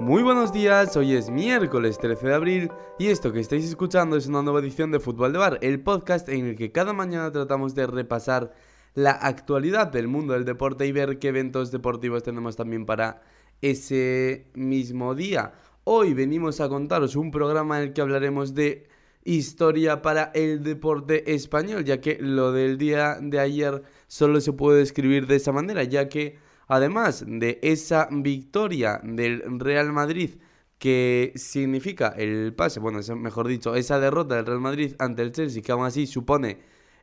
Muy buenos días, hoy es miércoles 13 de abril y esto que estáis escuchando es una nueva edición de Fútbol de Bar, el podcast en el que cada mañana tratamos de repasar la actualidad del mundo del deporte y ver qué eventos deportivos tenemos también para ese mismo día. Hoy venimos a contaros un programa en el que hablaremos de historia para el deporte español, ya que lo del día de ayer solo se puede describir de esa manera, ya que además de esa victoria del Real Madrid que significa el pase, bueno, mejor dicho, esa derrota del Real Madrid ante el Chelsea, que aún así supone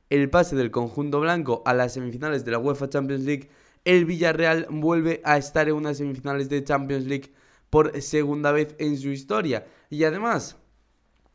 el pase del conjunto blanco a las semifinales de la UEFA Champions League, el Villarreal vuelve a estar en unas semifinales de Champions League por segunda vez en su historia. Y además,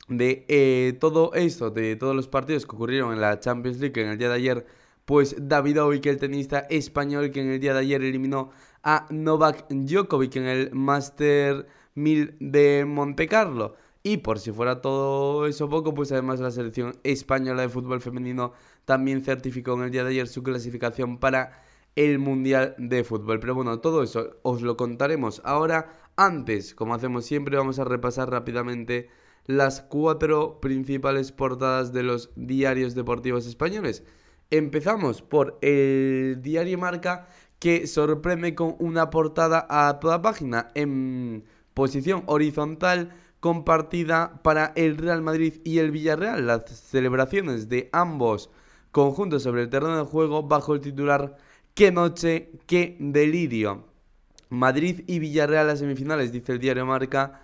de eh, todo esto, de todos los partidos que ocurrieron en la Champions League en el día de ayer, pues David Davidovic, el tenista español que en el día de ayer eliminó a Novak Djokovic en el Master 1000 de Monte Carlo. Y por si fuera todo eso poco, pues además la selección española de fútbol femenino también certificó en el día de ayer su clasificación para el Mundial de Fútbol. Pero bueno, todo eso os lo contaremos ahora. Antes, como hacemos siempre, vamos a repasar rápidamente las cuatro principales portadas de los diarios deportivos españoles. Empezamos por el diario Marca que sorprende con una portada a toda página en posición horizontal compartida para el Real Madrid y el Villarreal. Las celebraciones de ambos conjuntos sobre el terreno de juego bajo el titular Qué noche, qué delirio. Madrid y Villarreal a semifinales, dice el diario Marca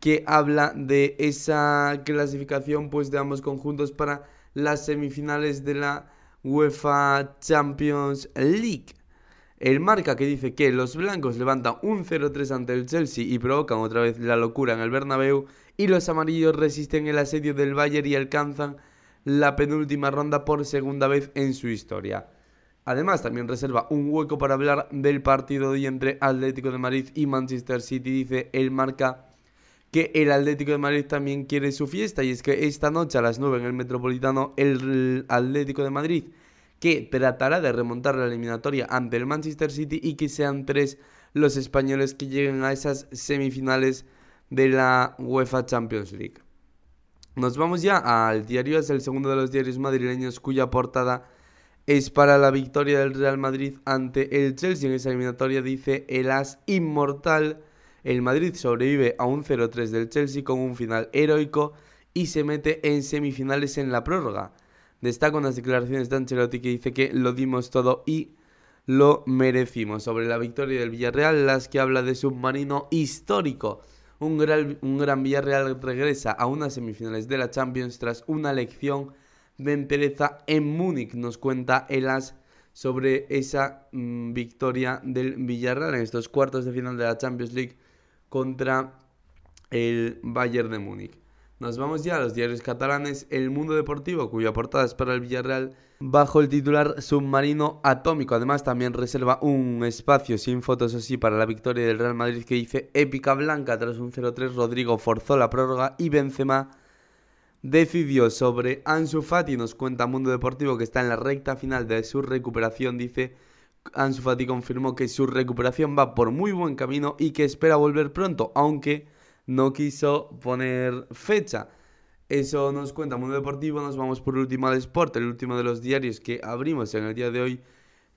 que habla de esa clasificación pues de ambos conjuntos para las semifinales de la UEFA Champions League. El marca que dice que los blancos levantan un 0-3 ante el Chelsea y provocan otra vez la locura en el Bernabéu y los amarillos resisten el asedio del Bayern y alcanzan la penúltima ronda por segunda vez en su historia. Además, también reserva un hueco para hablar del partido de entre Atlético de Madrid y Manchester City, dice el marca que el Atlético de Madrid también quiere su fiesta y es que esta noche a las 9 en el Metropolitano el Atlético de Madrid que tratará de remontar la eliminatoria ante el Manchester City y que sean tres los españoles que lleguen a esas semifinales de la UEFA Champions League. Nos vamos ya al diario, es el segundo de los diarios madrileños cuya portada es para la victoria del Real Madrid ante el Chelsea en esa eliminatoria, dice el as inmortal el Madrid sobrevive a un 0-3 del Chelsea con un final heroico y se mete en semifinales en la prórroga. Destaca unas declaraciones de Ancelotti que dice que lo dimos todo y lo merecimos. Sobre la victoria del Villarreal, las que habla de submarino histórico. Un gran, un gran Villarreal regresa a unas semifinales de la Champions tras una lección de entereza en Múnich, nos cuenta el As sobre esa mm, victoria del Villarreal en estos cuartos de final de la Champions League contra el Bayern de Múnich. Nos vamos ya a los diarios catalanes. El Mundo Deportivo, cuya portada es para el Villarreal, bajo el titular Submarino Atómico. Además, también reserva un espacio sin fotos así para la victoria del Real Madrid que dice épica blanca tras un 0-3. Rodrigo forzó la prórroga y Benzema decidió sobre Ansu Fati. Nos cuenta Mundo Deportivo que está en la recta final de su recuperación. Dice Ansu Fati confirmó que su recuperación va por muy buen camino y que espera volver pronto, aunque no quiso poner fecha. Eso nos cuenta Mundo Deportivo. Nos vamos por último al Sport, el último de los diarios que abrimos en el día de hoy.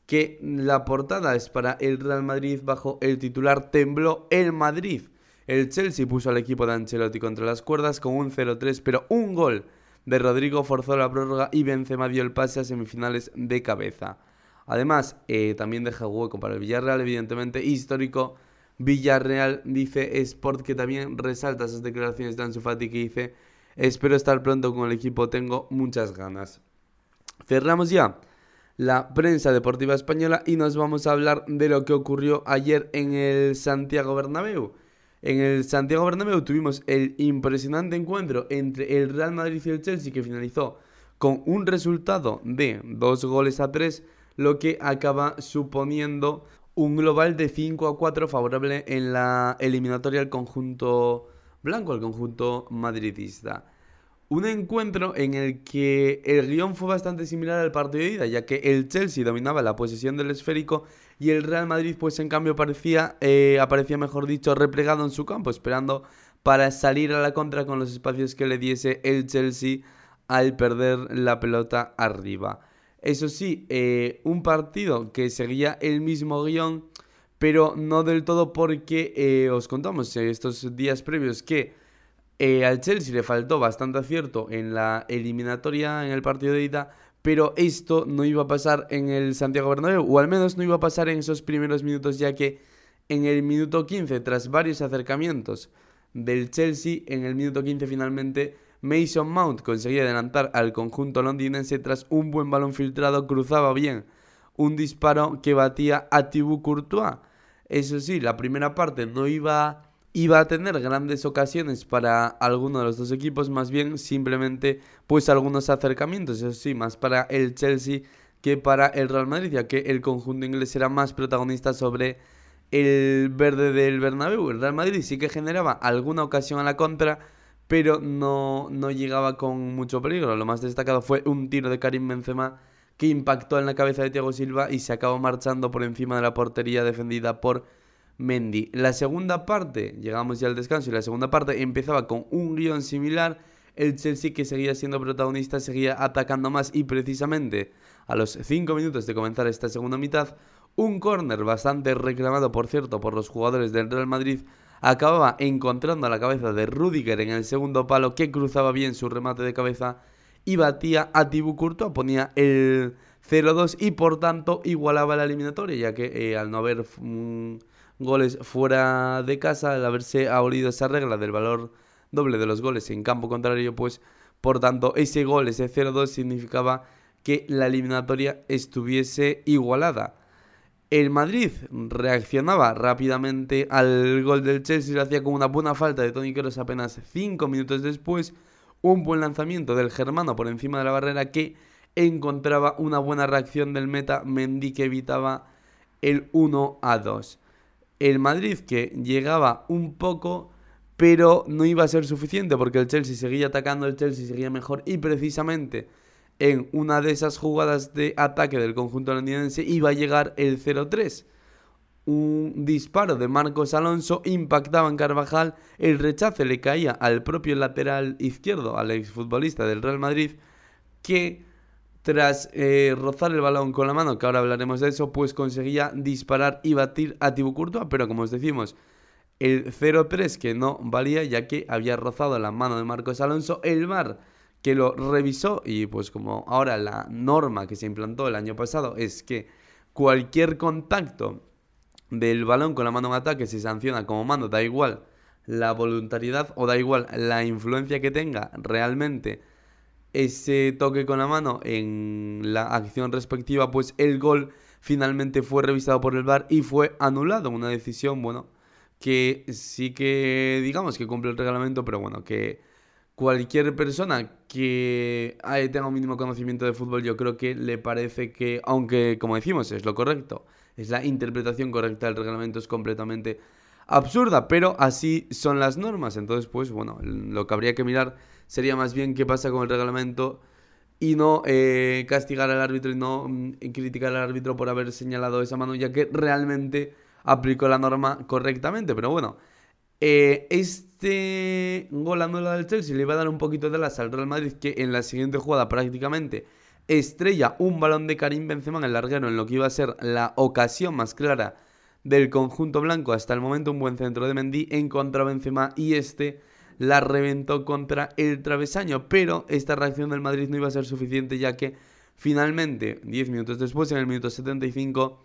Que la portada es para el Real Madrid bajo el titular Tembló el Madrid. El Chelsea puso al equipo de Ancelotti contra las cuerdas con un 0-3, pero un gol de Rodrigo forzó la prórroga y Benzema dio el pase a semifinales de cabeza. Además, eh, también deja hueco para el Villarreal, evidentemente, histórico. Villarreal dice Sport que también resalta esas declaraciones de Ansu Fati que dice espero estar pronto con el equipo, tengo muchas ganas. Cerramos ya la prensa deportiva española y nos vamos a hablar de lo que ocurrió ayer en el Santiago Bernabéu. En el Santiago Bernabéu tuvimos el impresionante encuentro entre el Real Madrid y el Chelsea que finalizó con un resultado de dos goles a tres lo que acaba suponiendo un global de 5 a 4 favorable en la eliminatoria al conjunto blanco, al conjunto madridista. Un encuentro en el que el guion fue bastante similar al partido de ida, ya que el Chelsea dominaba la posesión del esférico y el Real Madrid pues en cambio parecía, eh, aparecía mejor dicho replegado en su campo, esperando para salir a la contra con los espacios que le diese el Chelsea al perder la pelota arriba. Eso sí, eh, un partido que seguía el mismo guion, pero no del todo porque eh, os contamos estos días previos que al Chelsea le faltó bastante acierto en la eliminatoria en el partido de ida, pero esto no iba a pasar en el Santiago Bernabéu, o al menos no iba a pasar en esos primeros minutos, ya que en el minuto 15, tras varios acercamientos del Chelsea, en el minuto 15 finalmente Mason Mount conseguía adelantar al conjunto londinense tras un buen balón filtrado, cruzaba bien un disparo que batía a Thibaut Courtois. Eso sí, la primera parte no iba iba a tener grandes ocasiones para alguno de los dos equipos, más bien simplemente pues algunos acercamientos, eso sí, más para el Chelsea que para el Real Madrid, ya que el conjunto inglés era más protagonista sobre el verde del Bernabéu. El Real Madrid sí que generaba alguna ocasión a la contra, pero no, no llegaba con mucho peligro. Lo más destacado fue un tiro de Karim Benzema que impactó en la cabeza de Thiago Silva y se acabó marchando por encima de la portería defendida por Mendy. La segunda parte, llegamos ya al descanso, y la segunda parte empezaba con un guion similar. El Chelsea que seguía siendo protagonista seguía atacando más y precisamente a los 5 minutos de comenzar esta segunda mitad, un córner bastante reclamado por cierto por los jugadores del Real Madrid acababa encontrando a la cabeza de Rudiger en el segundo palo que cruzaba bien su remate de cabeza y batía a Thibaut Courtois, ponía el 0-2 y por tanto igualaba la eliminatoria ya que eh, al no haber goles fuera de casa, al haberse abolido esa regla del valor doble de los goles en campo contrario, pues por tanto ese gol, ese 0-2 significaba que la eliminatoria estuviese igualada. El Madrid reaccionaba rápidamente al gol del Chelsea, lo hacía con una buena falta de Tony Kroos apenas 5 minutos después, un buen lanzamiento del germano por encima de la barrera que encontraba una buena reacción del meta Mendy que evitaba el 1 a 2 el Madrid que llegaba un poco, pero no iba a ser suficiente porque el Chelsea seguía atacando, el Chelsea seguía mejor y precisamente en una de esas jugadas de ataque del conjunto londinense iba a llegar el 0-3. Un disparo de Marcos Alonso impactaba en Carvajal, el rechace le caía al propio lateral izquierdo, al exfutbolista del Real Madrid, que tras eh, rozar el balón con la mano, que ahora hablaremos de eso, pues conseguía disparar y batir a Thibaut Courtois, pero como os decimos, el 0-3 que no valía ya que había rozado la mano de Marcos Alonso, el VAR que lo revisó y pues como ahora la norma que se implantó el año pasado es que cualquier contacto del balón con la mano en ataque se sanciona como mano, da igual la voluntariedad o da igual la influencia que tenga realmente ese toque con la mano en la acción respectiva, pues el gol finalmente fue revisado por el VAR y fue anulado. Una decisión, bueno, que sí que digamos que cumple el reglamento, pero bueno, que cualquier persona que tenga un mínimo conocimiento de fútbol, yo creo que le parece que, aunque como decimos, es lo correcto, es la interpretación correcta del reglamento, es completamente absurda, pero así son las normas. Entonces, pues bueno, lo que habría que mirar sería más bien qué pasa con el reglamento y no eh, castigar al árbitro y no mm, criticar al árbitro por haber señalado esa mano, ya que realmente aplicó la norma correctamente. Pero bueno, eh, este gol del Chelsea le iba a dar un poquito de las al Real Madrid, que en la siguiente jugada prácticamente estrella un balón de Karim Benzema en el larguero, en lo que iba a ser la ocasión más clara del conjunto blanco. Hasta el momento un buen centro de Mendy en contra Benzema y este la reventó contra el travesaño. Pero esta reacción del Madrid no iba a ser suficiente ya que finalmente, 10 minutos después, en el minuto 75,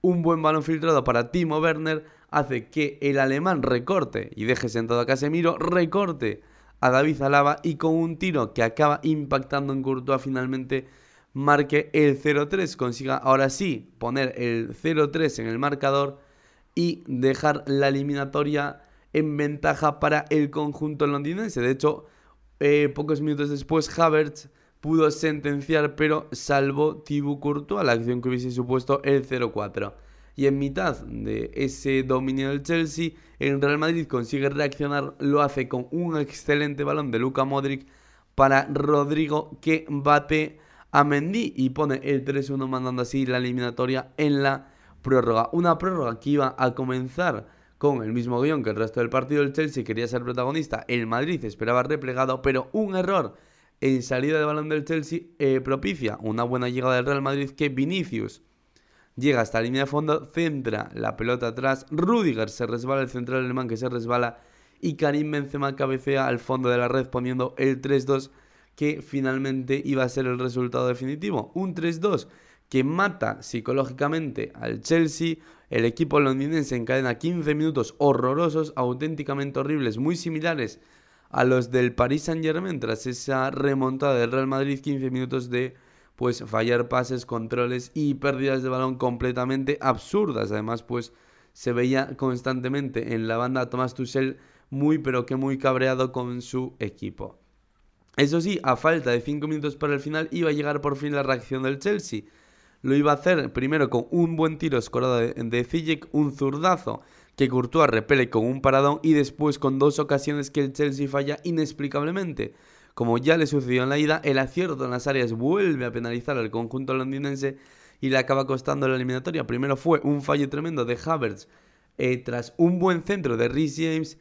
un buen balón filtrado para Timo Werner hace que el alemán recorte y deje sentado a Casemiro, recorte a David Alaba y con un tiro que acaba impactando en Courtois finalmente marque el 0-3, consiga ahora sí poner el 0-3 en el marcador y dejar la eliminatoria en ventaja para el conjunto londinense. De hecho, eh, pocos minutos después, Havertz pudo sentenciar, pero salvó Thibaut Courtois, la acción que hubiese supuesto el 0-4. Y en mitad de ese dominio del Chelsea, el Real Madrid consigue reaccionar, lo hace con un excelente balón de Luka Modric para Rodrigo que bate a Mendy y pone el 3-1 mandando así la eliminatoria en la prórroga. Una prórroga que iba a comenzar con el mismo guion que el resto del partido. El Chelsea quería ser protagonista, el Madrid esperaba replegado, pero un error en salida de balón del Chelsea eh, propicia una buena llegada del Real Madrid que Vinicius llega hasta la línea de fondo, centra la pelota atrás, Rudiger se resbala, el central alemán que se resbala y Karim Benzema cabecea al fondo de la red poniendo el 3-2 que finalmente iba a ser el resultado definitivo. Un 3-2 que mata psicológicamente al Chelsea. El equipo londinense encadena 15 minutos horrorosos, auténticamente horribles, muy similares a los del Paris Saint Germain tras esa remontada del Real Madrid, 15 minutos de pues fallar pases, controles y pérdidas de balón completamente absurdas. Además, pues se veía constantemente en la banda Thomas Tuchel muy pero que muy cabreado con su equipo. Eso sí, a falta de 5 minutos para el final iba a llegar por fin la reacción del Chelsea. Lo iba a hacer primero con un buen tiro escorado de, de un zurdazo que Courtois repele con un paradón y después con dos ocasiones que el Chelsea falla inexplicablemente. Como ya le sucedió en la ida, el acierto en las áreas vuelve a penalizar al conjunto londinense y le acaba costando la eliminatoria. Primero fue un fallo tremendo de Havertz eh, tras un buen centro de Rhys James.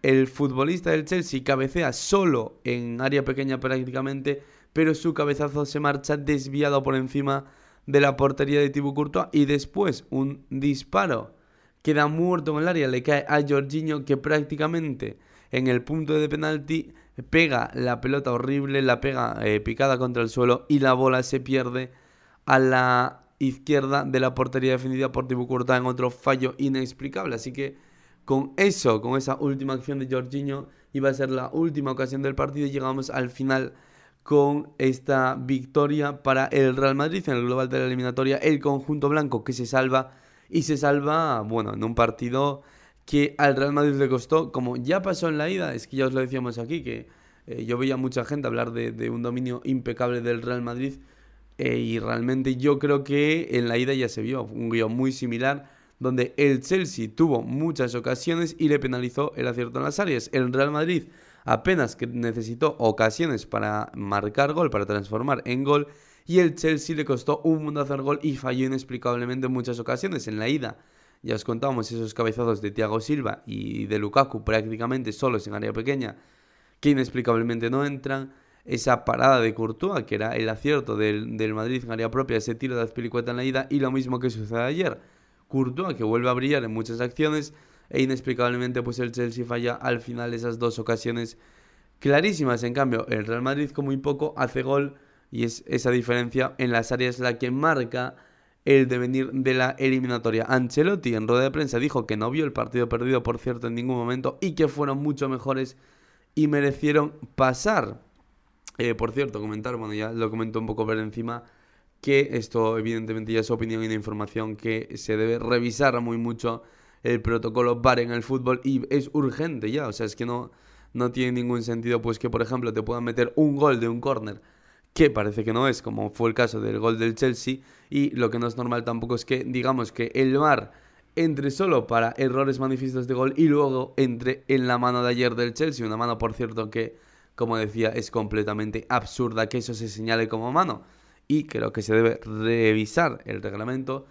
El futbolista del Chelsea cabecea solo en área pequeña prácticamente, pero su cabezazo se marcha desviado por encima de la portería de Thibaut Courtois y después un disparo queda muerto en el área, le cae a Jorginho que prácticamente en el punto de penalti pega la pelota horrible, la pega eh, picada contra el suelo y la bola se pierde a la izquierda de la portería defendida por Thibaut Courtois en otro fallo inexplicable. Así que con eso, con esa última acción de Jorginho, iba a ser la última ocasión del partido y llegamos al final con esta victoria para el Real Madrid en el global de la eliminatoria, el conjunto blanco que se salva y se salva, bueno, en un partido que al Real Madrid le costó, como ya pasó en la ida, es que ya os lo decíamos aquí, que eh, yo veía mucha gente hablar de, un dominio impecable del Real Madrid eh, y realmente yo creo que en la ida ya se vio un guion muy similar donde el Chelsea tuvo muchas ocasiones y le penalizó el acierto en las áreas. El Real Madrid apenas que necesitó ocasiones para marcar gol, para transformar en gol y el Chelsea le costó un mundo hacer gol y falló inexplicablemente en muchas ocasiones. En la ida ya os contábamos esos cabezazos de Thiago Silva y de Lukaku prácticamente solos en área pequeña que inexplicablemente no entran. Esa parada de Courtois, que era el acierto del, del Madrid en área propia, ese tiro de Azpilicueta en la ida y lo mismo que sucede ayer. Courtois que vuelve a brillar en muchas acciones e inexplicablemente pues el Chelsea falla al final esas dos ocasiones clarísimas. En cambio, el Real Madrid como muy poco hace gol y es esa diferencia en las áreas la que marca el devenir de la eliminatoria. Ancelotti en rueda de prensa dijo que no vio el partido perdido, por cierto, en ningún momento y que fueron mucho mejores y merecieron pasar. Eh, por cierto, comentar, bueno, ya lo comentó un poco ver encima, que esto evidentemente ya es opinión y una información que se debe revisar muy mucho el protocolo VAR en el fútbol y es urgente ya, o sea, es que no, no tiene ningún sentido pues que por ejemplo te puedan meter un gol de un córner que parece que no es, como fue el caso del gol del Chelsea, y lo que no es normal tampoco es que, digamos, que el VAR entre solo para errores manifiestos de gol y luego entre en la mano de ayer del Chelsea, una mano, por cierto, que, como decía, es completamente absurda que eso se señale como mano, y creo que se debe revisar el reglamento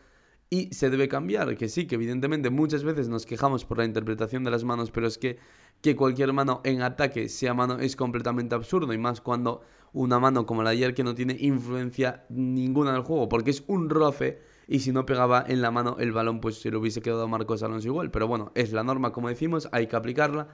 y se debe cambiar, que sí, que evidentemente muchas veces nos quejamos por la interpretación de las manos, pero es que que cualquier mano en ataque sea mano es completamente absurdo y más cuando una mano como la de ayer que no tiene influencia ninguna del juego, porque es un roce y si no pegaba en la mano el balón pues se lo hubiese quedado a Marcos Alonso igual, pero bueno, es la norma como decimos, hay que aplicarla,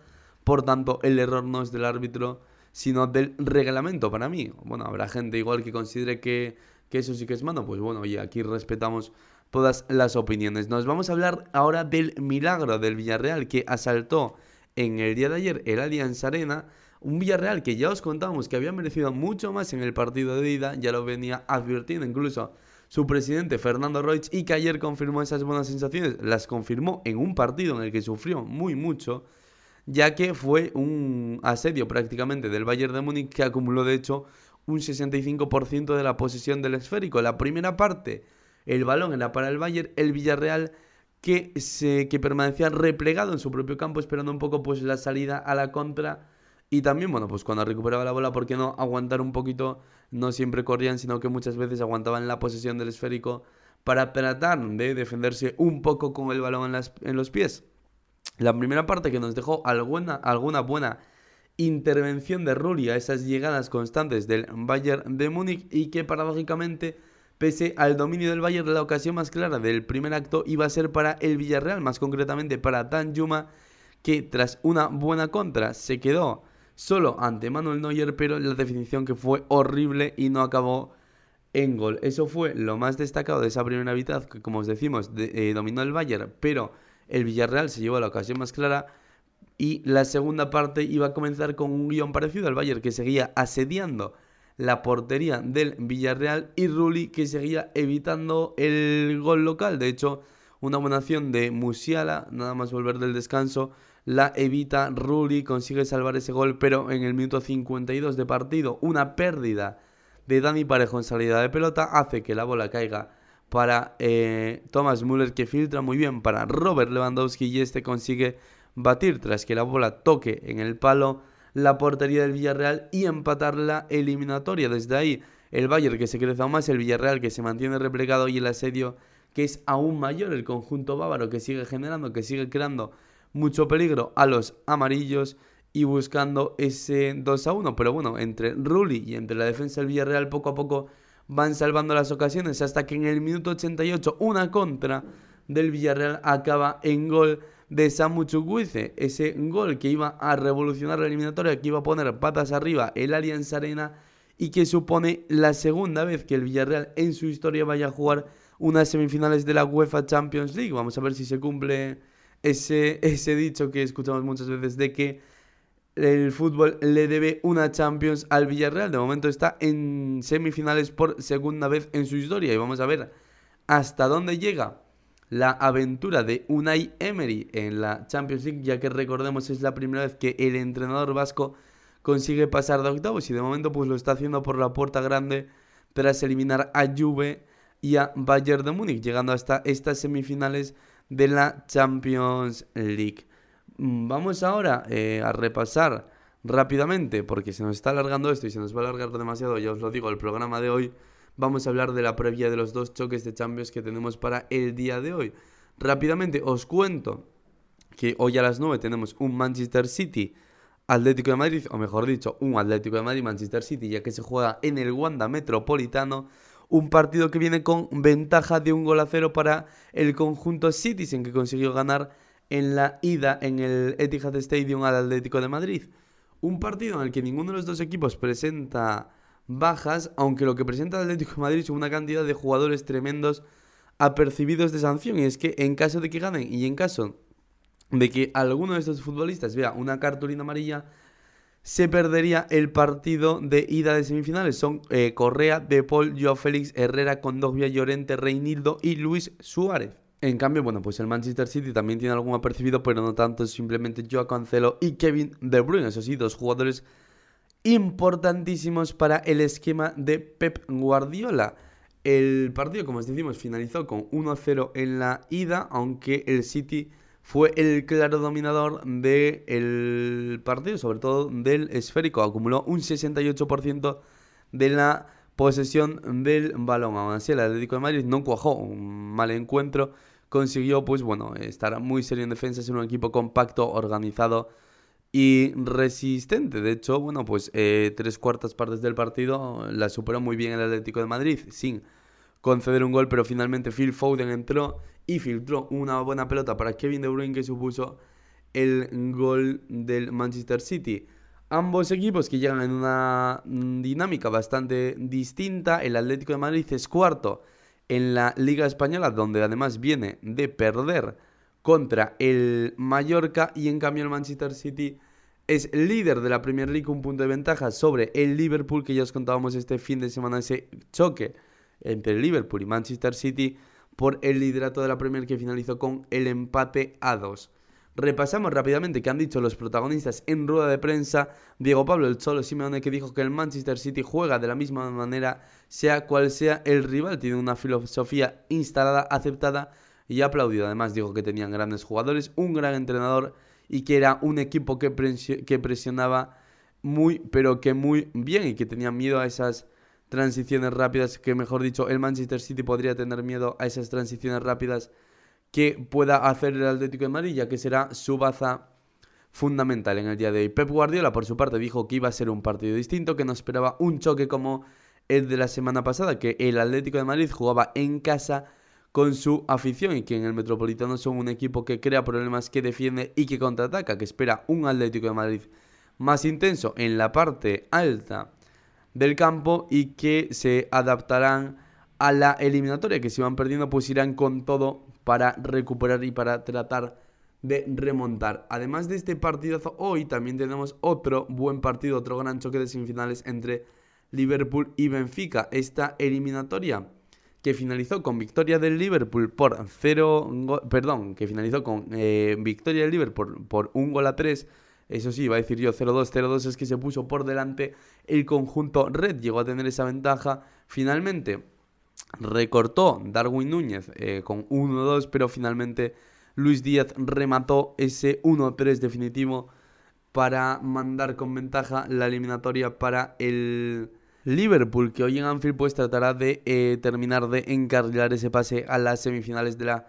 por tanto el error no es del árbitro, sino del reglamento para mí. Bueno, habrá gente igual que considere que, que eso sí que es mano, pues bueno, y aquí respetamos todas las opiniones. Nos vamos a hablar ahora del milagro del Villarreal que asaltó en el día de ayer el Allianz Arena un Villarreal que ya os contábamos que había merecido mucho más en el partido de ida, ya lo venía advirtiendo incluso su presidente Fernando Roig y que ayer confirmó esas buenas sensaciones, las confirmó en un partido en el que sufrió muy mucho, ya que fue un asedio prácticamente del Bayern de Múnich que acumuló de hecho un 65% de la posesión del esférico. La primera parte, el balón era para el Bayern, el Villarreal que, se, permanecía replegado en su propio campo esperando un poco pues la salida a la contra y también, bueno, pues cuando recuperaba la bola, ¿por qué no aguantar un poquito? No siempre corrían, sino que muchas veces aguantaban la posesión del esférico para tratar de defenderse un poco con el balón en, en los pies. La primera parte que nos dejó alguna, alguna buena intervención de Rulli a esas llegadas constantes del Bayern de Múnich y que paradójicamente, pese al dominio del Bayern, la ocasión más clara del primer acto iba a ser para el Villarreal, más concretamente para Dan Yuma, que tras una buena contra se quedó solo ante Manuel Neuer, pero la definición que fue horrible y no acabó en gol. Eso fue lo más destacado de esa primera mitad, que como os decimos, eh, dominó el Bayern, pero el Villarreal se llevó la ocasión más clara y la segunda parte iba a comenzar con un guion parecido al Bayern que seguía asediando la portería del Villarreal y Rulli que seguía evitando el gol local. De hecho, una buena acción de Musiala, nada más volver del descanso, la evita Rulli, consigue salvar ese gol, pero en el minuto 52 de partido, una pérdida de Dani Parejo en salida de pelota hace que la bola caiga para eh, Thomas Müller que filtra muy bien para Robert Lewandowski y este consigue batir tras que la bola toque en el palo la portería del Villarreal y empatar la eliminatoria. Desde ahí el Bayern que se crece aún más, el Villarreal que se mantiene replegado y el asedio que es aún mayor, el conjunto bávaro que sigue generando, que sigue creando mucho peligro a los amarillos y buscando ese 2 a 1. Pero bueno, entre Rulli y entre la defensa del Villarreal poco a poco van salvando las ocasiones hasta que en el minuto 88 una contra del Villarreal acaba en gol de Samu Chukwueze, ese gol que iba a revolucionar la eliminatoria, que iba a poner patas arriba el Allianz Arena y que supone la segunda vez que el Villarreal en su historia vaya a jugar unas semifinales de la UEFA Champions League. Vamos a ver si se cumple ese, ese dicho que escuchamos muchas veces de que el fútbol le debe una Champions al Villarreal. De momento está en semifinales por segunda vez en su historia y vamos a ver hasta dónde llega la aventura de Unai Emery en la Champions League, ya que recordemos es la primera vez que el entrenador vasco consigue pasar de octavos y de momento pues lo está haciendo por la puerta grande tras eliminar a Juve y a Bayern de Múnich, llegando hasta estas semifinales de la Champions League. Mm, vamos ahora eh, a repasar rápidamente, porque se nos está alargando esto y se nos va a alargar demasiado, ya os lo digo, el programa de hoy vamos a hablar de la previa de los dos choques de Champions que tenemos para el día de hoy. Rápidamente os cuento que hoy a las 9 tenemos un Manchester City Atlético de Madrid, o mejor dicho, un Atlético de Madrid Manchester City, ya que se juega en el Wanda Metropolitano. Un partido que viene con ventaja de un gol a cero para el conjunto Citizen que consiguió ganar en la ida en el Etihad Stadium al Atlético de Madrid. Un partido en el que ninguno de los dos equipos presenta bajas, aunque lo que presenta el Atlético de Madrid son una cantidad de jugadores tremendos apercibidos de sanción. Y es que en caso de que ganen y en caso de que alguno de estos futbolistas vea una cartulina amarilla, se perdería el partido de ida de semifinales. Son eh, Correa, De Paul, Joao Félix, Herrera, Condovia, Llorente, Reinildo y Luis Suárez. En cambio, bueno, pues el Manchester City también tiene algún apercibido, pero no tanto, simplemente Joao Cancelo y Kevin De Bruyne. Esos sí, dos jugadores importantísimos para el esquema de Pep Guardiola. El partido, como os decimos, finalizó con 1-0 en la ida, aunque el City fue el claro dominador del partido, sobre todo del esférico. Acumuló un 68% de la posesión del balón. Aún así, el Atlético de Madrid no cuajó un mal encuentro. Consiguió, pues bueno, estar muy serio en defensa, ser un equipo compacto, organizado y resistente. De hecho, bueno, pues eh, tres cuartas partes del partido la superó muy bien el Atlético de Madrid, sin conceder un gol, pero finalmente Phil Foden entró y filtró una buena pelota para Kevin De Bruyne que supuso el gol del Manchester City. Ambos equipos que llegan en una dinámica bastante distinta. El Atlético de Madrid es cuarto en la Liga Española, donde además viene de perder contra el Mallorca y en cambio el Manchester City es líder de la Premier League, un punto de ventaja sobre el Liverpool que ya os contábamos este fin de semana ese choque entre Liverpool y Manchester City por el liderato de la Premier que finalizó con el empate a 2. Repasamos rápidamente qué han dicho los protagonistas en rueda de prensa. Diego Pablo, el Cholo Simeone, que dijo que el Manchester City juega de la misma manera, sea cual sea el rival. Tiene una filosofía instalada, aceptada y aplaudido. Además dijo que tenían grandes jugadores, un gran entrenador y que era un equipo que, que presionaba muy, pero que muy bien y que tenía miedo a esas transiciones rápidas, que mejor dicho, el Manchester City podría tener miedo a esas transiciones rápidas que pueda hacer el Atlético de Madrid, ya que será su baza fundamental en el día de hoy. Pep Guardiola, por su parte, dijo que iba a ser un partido distinto, que no esperaba un choque como el de la semana pasada, que el Atlético de Madrid jugaba en casa con su afición y que en el Metropolitano son un equipo que crea problemas, que defiende y que contraataca, que espera un Atlético de Madrid más intenso en la parte alta del campo y que se adaptarán a la eliminatoria, que si van perdiendo pues irán con todo para recuperar y para tratar de remontar. Además de este partidazo, hoy también tenemos otro buen partido, otro gran choque de semifinales entre Liverpool y Benfica. Esta eliminatoria que finalizó con victoria del Liverpool por 0, perdón, que finalizó con eh, victoria del Liverpool por, un gol a 3. Eso sí, iba a decir yo 0-2, 0-2 es que se puso por delante el conjunto red, llegó a tener esa ventaja. Finalmente recortó Darwin Núñez eh, con 1-2, pero finalmente Luis Díaz remató ese 1-3 definitivo para mandar con ventaja la eliminatoria para el Liverpool, que hoy en Anfield pues tratará de eh, terminar de encarrilar ese pase a las semifinales de la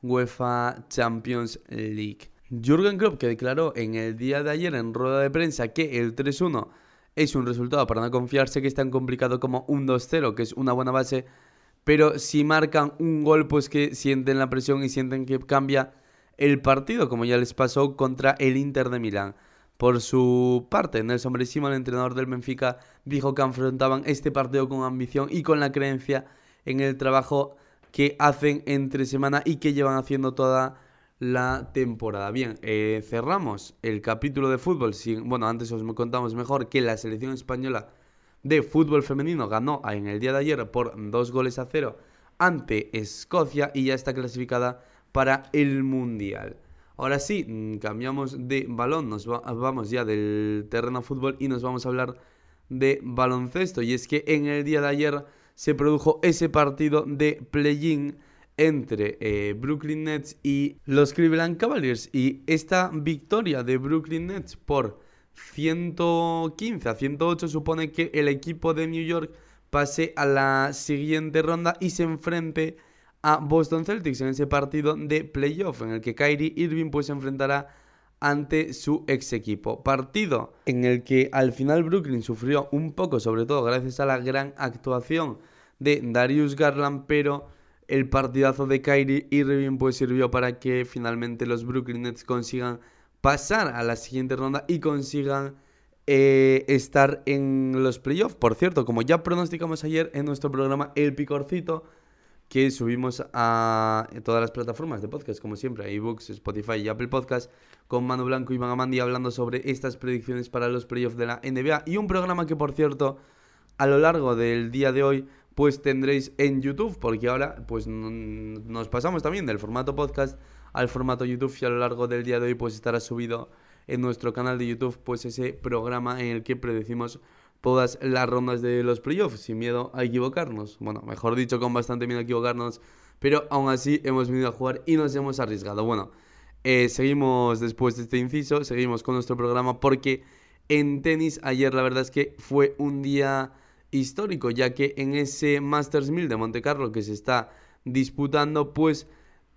UEFA Champions League. Jürgen Klopp, que declaró en el día de ayer en rueda de prensa que el 3-1 es un resultado para no confiarse que es tan complicado como un 2-0, que es una buena base, pero si marcan un gol pues que sienten la presión y sienten que cambia el partido, como ya les pasó contra el Inter de Milán. Por su parte, Nelson Bresimo, el entrenador del Benfica, dijo que afrontaban este partido con ambición y con la creencia en el trabajo que hacen entre semana y que llevan haciendo toda la temporada. Bien, eh, cerramos el capítulo de fútbol. bueno, antes os contamos mejor que la selección española de fútbol femenino ganó en el día de ayer por dos goles a cero ante Escocia y ya está clasificada para el Mundial. Ahora sí, mm, cambiamos de balón, nos vamos ya del terreno fútbol y nos vamos a hablar de baloncesto. Y es que en el día de ayer se produjo ese partido de play-in entre eh, Brooklyn Nets y los Cleveland Cavaliers. Y esta victoria de Brooklyn Nets por 115 a 108 supone que el equipo de New York pase a la siguiente ronda y se enfrente a Boston Celtics en ese partido de playoff en el que Kyrie Irving pues se enfrentará ante su ex equipo. Partido en el que al final Brooklyn sufrió un poco, sobre todo gracias a la gran actuación de Darius Garland, pero el partidazo de Kyrie Irving pues sirvió para que finalmente los Brooklyn Nets consigan pasar a la siguiente ronda y consigan eh, estar en los playoffs. Por cierto, como ya pronosticamos ayer en nuestro programa El Picorcito, que subimos a todas las plataformas de podcast, como siempre, a ebooks, Spotify y Apple Podcast, con Manu Blanco y Iván Amandi hablando sobre estas predicciones para los playoffs de la NBA. Y un programa que, por cierto, a lo largo del día de hoy, pues tendréis en YouTube, porque ahora pues nos pasamos también del formato podcast al formato YouTube y a lo largo del día de hoy pues estará subido en nuestro canal de YouTube pues ese programa en el que predecimos todas las rondas de los playoffs sin miedo a equivocarnos. Bueno, mejor dicho, con bastante miedo a equivocarnos, pero aún así hemos venido a jugar y nos hemos arriesgado. Bueno, eh, seguimos después de este inciso, seguimos con nuestro programa porque en tenis ayer la verdad es que fue un día histórico, ya que en ese Masters 1000 de Monte Carlo que se está disputando, pues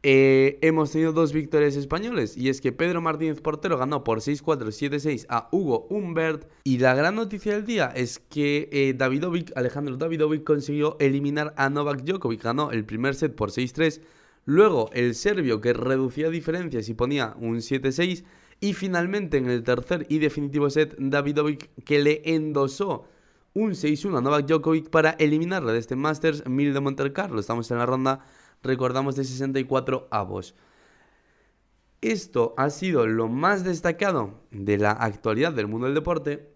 eh, hemos tenido dos victorias españoles y es que Pedro Martínez Portero ganó por 6-4, 7-6 a Hugo Humbert y la gran noticia del día es que eh, Davidovic, Alejandro Davidovic consiguió eliminar a Novak Djokovic, ganó el primer set por 6-3, luego el serbio que reducía diferencias y ponía un 7-6 y finalmente en el tercer y definitivo set Davidovic que le endosó un 6-1 a Novak Djokovic para eliminarle de este Masters 1000 de Monte Carlo, estamos en la ronda recordamos de 64 avos. Esto ha sido lo más destacado de la actualidad del mundo del deporte.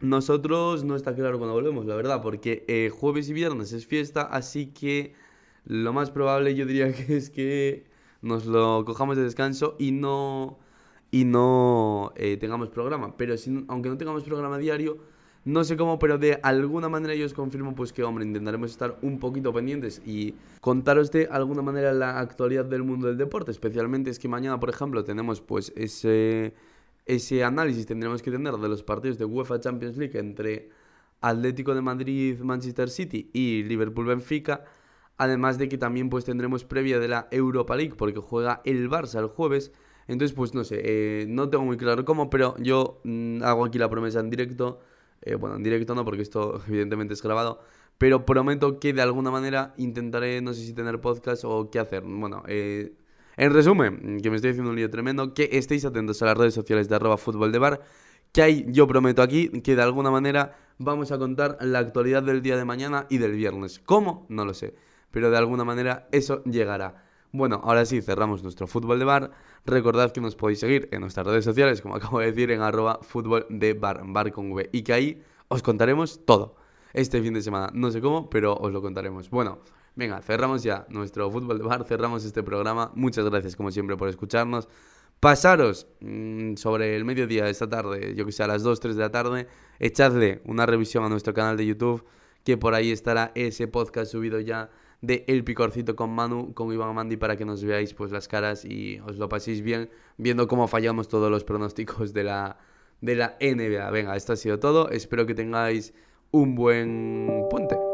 Nosotros no está claro cuando volvemos, la verdad, porque eh, jueves y viernes es fiesta, así que lo más probable yo diría que es que nos lo cojamos de descanso y no, y no eh, tengamos programa. Pero si, aunque no tengamos programa diario, no sé cómo, pero de alguna manera yo os confirmo pues que, hombre, intentaremos estar un poquito pendientes y contaros de alguna manera la actualidad del mundo del deporte. Especialmente es que mañana, por ejemplo, tenemos pues ese, ese análisis tendremos que tener de los partidos de UEFA Champions League entre Atlético de Madrid, Manchester City y Liverpool Benfica. Además de que también pues tendremos previa de la Europa League porque juega el Barça el jueves. Entonces pues no sé, eh, no tengo muy claro cómo, pero yo mm, hago aquí la promesa en directo. Eh, bueno, en directo no porque esto evidentemente es grabado. Pero prometo que de alguna manera intentaré, no sé si tener podcast o qué hacer. Bueno, eh, en resumen, que me estoy haciendo un lío tremendo, que estéis atentos a las redes sociales de arroba fútbol de bar, que ahí yo prometo aquí que de alguna manera vamos a contar la actualidad del día de mañana y del viernes. ¿Cómo? No lo sé pero de alguna manera eso llegará. Bueno, ahora sí, cerramos nuestro fútbol de bar. Recordad que nos podéis seguir en nuestras redes sociales, como acabo de decir, en arroba fútbol de bar, bar con V, y que ahí os contaremos todo. Este fin de semana, no sé cómo, pero os lo contaremos. Bueno, venga, cerramos ya nuestro fútbol de bar, cerramos este programa. Muchas gracias, como siempre, por escucharnos. Pasaros mm, sobre el mediodía de esta tarde, yo que sé, a las 2, 3 de la tarde, echadle una revisión a nuestro canal de YouTube, que por ahí estará ese podcast subido ya de El Picorcito con Manu, con Iván Amandi, para que nos veáis pues las caras y os lo paséis bien viendo cómo fallamos todos los pronósticos de la, de la NBA. Venga, esto ha sido todo. Espero que tengáis un buen puente.